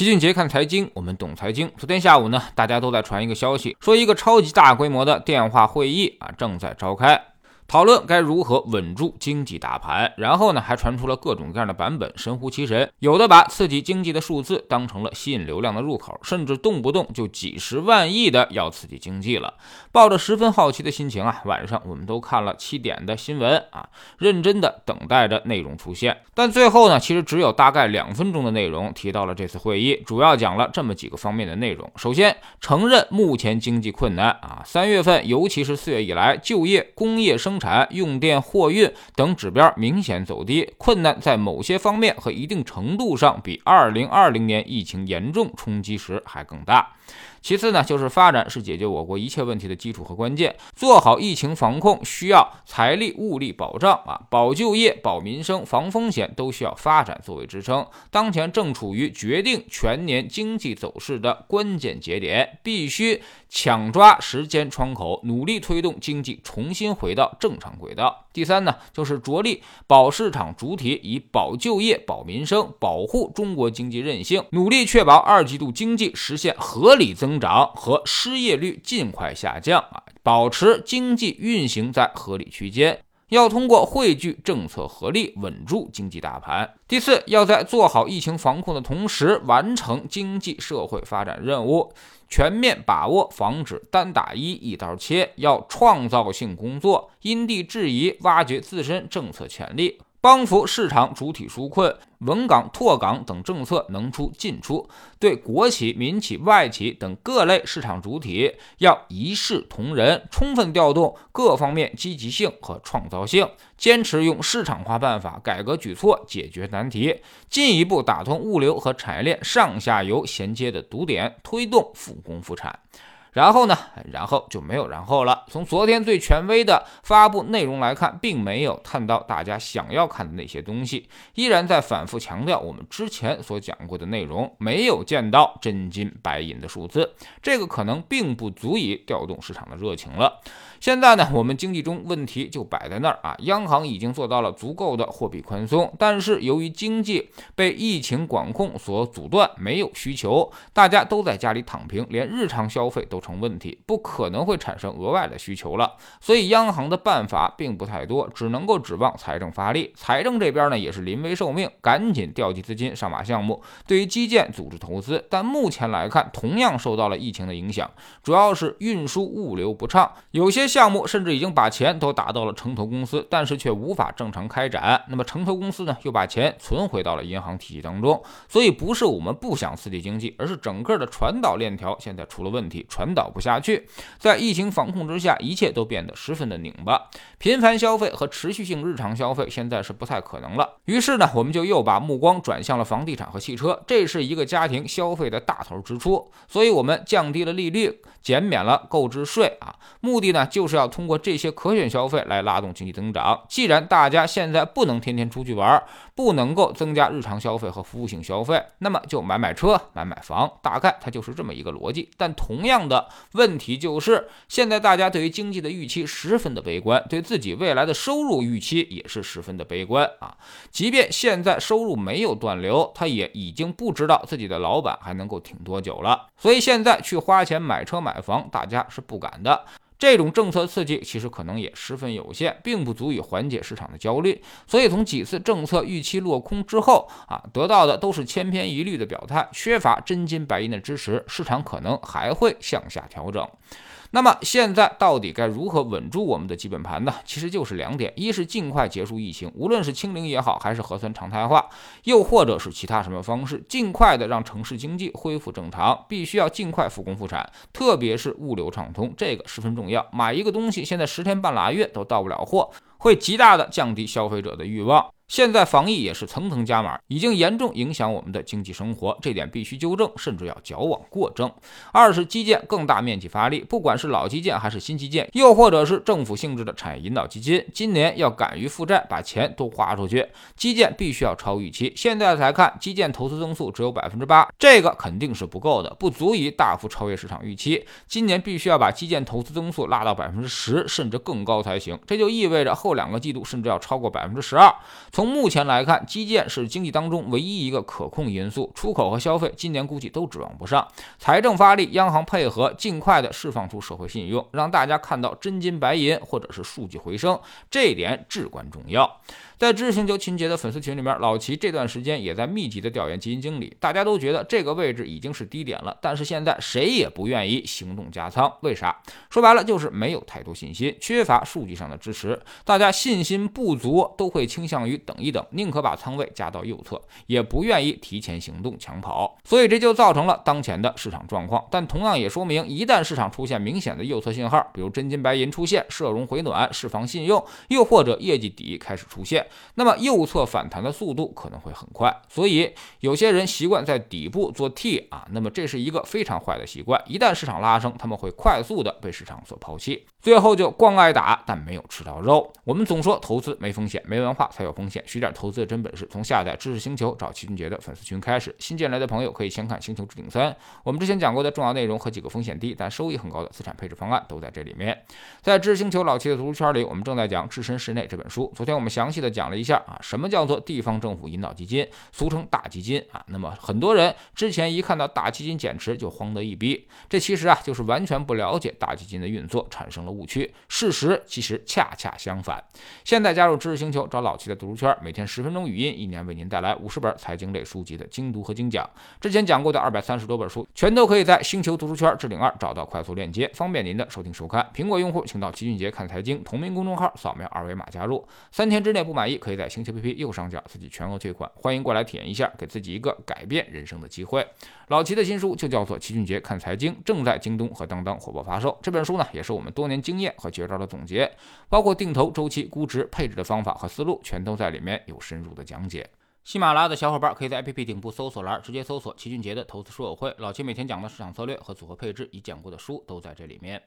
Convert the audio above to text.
齐俊杰看财经，我们懂财经。昨天下午呢，大家都在传一个消息，说一个超级大规模的电话会议啊正在召开。讨论该如何稳住经济大盘，然后呢，还传出了各种各样的版本，神乎其神。有的把刺激经济的数字当成了吸引流量的入口，甚至动不动就几十万亿的要刺激经济了。抱着十分好奇的心情啊，晚上我们都看了七点的新闻啊，认真的等待着内容出现。但最后呢，其实只有大概两分钟的内容提到了这次会议，主要讲了这么几个方面的内容。首先，承认目前经济困难啊，三月份尤其是四月以来，就业、工业生产、用电、货运等指标明显走低，困难在某些方面和一定程度上比2020年疫情严重冲击时还更大。其次呢，就是发展是解决我国一切问题的基础和关键。做好疫情防控需要财力物力保障啊，保就业、保民生、防风险都需要发展作为支撑。当前正处于决定全年经济走势的关键节点，必须抢抓时间窗口，努力推动经济重新回到正常轨道。第三呢，就是着力保市场主体，以保就业、保民生，保护中国经济韧性，努力确保二季度经济实现合理增。增长和失业率尽快下降啊，保持经济运行在合理区间。要通过汇聚政策合力，稳住经济大盘。第四，要在做好疫情防控的同时，完成经济社会发展任务，全面把握防止单打一一刀切。要创造性工作，因地制宜，挖掘自身政策潜力。帮扶市场主体纾困，稳岗拓岗等政策能出尽出。对国企、民企、外企等各类市场主体，要一视同仁，充分调动各方面积极性和创造性，坚持用市场化办法、改革举措解决难题，进一步打通物流和产业链上下游衔接的堵点，推动复工复产。然后呢？然后就没有然后了。从昨天最权威的发布内容来看，并没有看到大家想要看的那些东西，依然在反复强调我们之前所讲过的内容，没有见到真金白银的数字。这个可能并不足以调动市场的热情了。现在呢，我们经济中问题就摆在那儿啊，央行已经做到了足够的货币宽松，但是由于经济被疫情管控所阻断，没有需求，大家都在家里躺平，连日常消费都成问题，不可能会产生额外的需求了。所以央行的办法并不太多，只能够指望财政发力。财政这边呢也是临危受命，赶紧调集资金上马项目，对于基建组织投资。但目前来看，同样受到了疫情的影响，主要是运输物流不畅，有些。项目甚至已经把钱都打到了城投公司，但是却无法正常开展。那么城投公司呢，又把钱存回到了银行体系当中。所以不是我们不想刺激经济，而是整个的传导链条现在出了问题，传导不下去。在疫情防控之下，一切都变得十分的拧巴，频繁消费和持续性日常消费现在是不太可能了。于是呢，我们就又把目光转向了房地产和汽车，这是一个家庭消费的大头支出。所以我们降低了利率，减免了购置税啊，目的呢就。是要通过这些可选消费来拉动经济增长。既然大家现在不能天天出去玩，不能够增加日常消费和服务性消费，那么就买买车、买买房，大概它就是这么一个逻辑。但同样的问题就是，现在大家对于经济的预期十分的悲观，对自己未来的收入预期也是十分的悲观啊。即便现在收入没有断流，他也已经不知道自己的老板还能够挺多久了。所以现在去花钱买车买房，大家是不敢的。这种政策刺激其实可能也十分有限，并不足以缓解市场的焦虑。所以从几次政策预期落空之后啊，得到的都是千篇一律的表态，缺乏真金白银的支持，市场可能还会向下调整。那么现在到底该如何稳住我们的基本盘呢？其实就是两点：一是尽快结束疫情，无论是清零也好，还是核酸常态化，又或者是其他什么方式，尽快的让城市经济恢复正常，必须要尽快复工复产，特别是物流畅通，这个十分重要。买一个东西，现在十天半拉月都到不了货，会极大的降低消费者的欲望。现在防疫也是层层加码，已经严重影响我们的经济生活，这点必须纠正，甚至要矫枉过正。二是基建更大面积发力，不管是老基建还是新基建，又或者是政府性质的产业引导基金，今年要敢于负债，把钱都花出去。基建必须要超预期，现在才看，基建投资增速只有百分之八，这个肯定是不够的，不足以大幅超越市场预期。今年必须要把基建投资增速拉到百分之十，甚至更高才行。这就意味着后两个季度甚至要超过百分之十二。从目前来看，基建是经济当中唯一一个可控因素，出口和消费今年估计都指望不上。财政发力，央行配合，尽快的释放出社会信用，让大家看到真金白银，或者是数据回升，这一点至关重要。在知识星球秦杰的粉丝群里面，老齐这段时间也在密集的调研基金经理，大家都觉得这个位置已经是低点了，但是现在谁也不愿意行动加仓，为啥？说白了就是没有太多信心，缺乏数据上的支持，大家信心不足，都会倾向于等一等，宁可把仓位加到右侧，也不愿意提前行动抢跑，所以这就造成了当前的市场状况。但同样也说明，一旦市场出现明显的右侧信号，比如真金白银出现，社融回暖，释放信用，又或者业绩底开始出现。那么右侧反弹的速度可能会很快，所以有些人习惯在底部做 T 啊，那么这是一个非常坏的习惯。一旦市场拉升，他们会快速的被市场所抛弃，最后就光挨打，但没有吃到肉。我们总说投资没风险，没文化才有风险，学点投资的真本事，从下载知识星球找齐俊杰的粉丝群开始。新进来的朋友可以先看《星球置顶三》，我们之前讲过的重要内容和几个风险低但收益很高的资产配置方案都在这里面。在知识星球老齐的读书圈里，我们正在讲《置身事内》这本书。昨天我们详细的讲讲了一下。啊，什么叫做地方政府引导基金，俗称大基金啊？那么很多人之前一看到大基金减持就慌得一逼，这其实啊就是完全不了解大基金的运作，产生了误区。事实其实恰恰相反。现在加入知识星球，找老齐的读书圈，每天十分钟语音，一年为您带来五十本财经类书籍的精读和精讲。之前讲过的二百三十多本书，全都可以在星球读书圈置顶二找到快速链接，方便您的收听收看。苹果用户请到齐俊杰看财经同名公众号，扫描二维码加入。三天之内不满意，可以在星球 APP 右上角自己全额退款，欢迎过来体验一下，给自己一个改变人生的机会。老齐的新书就叫做《齐俊杰看财经》，正在京东和当当火爆发售。这本书呢，也是我们多年经验和绝招的总结，包括定投、周期、估值、配置的方法和思路，全都在里面有深入的讲解。喜马拉雅的小伙伴可以在 APP 顶部搜索栏直接搜索齐俊杰的投资书友会，老齐每天讲的市场策略和组合配置，已讲过的书都在这里面。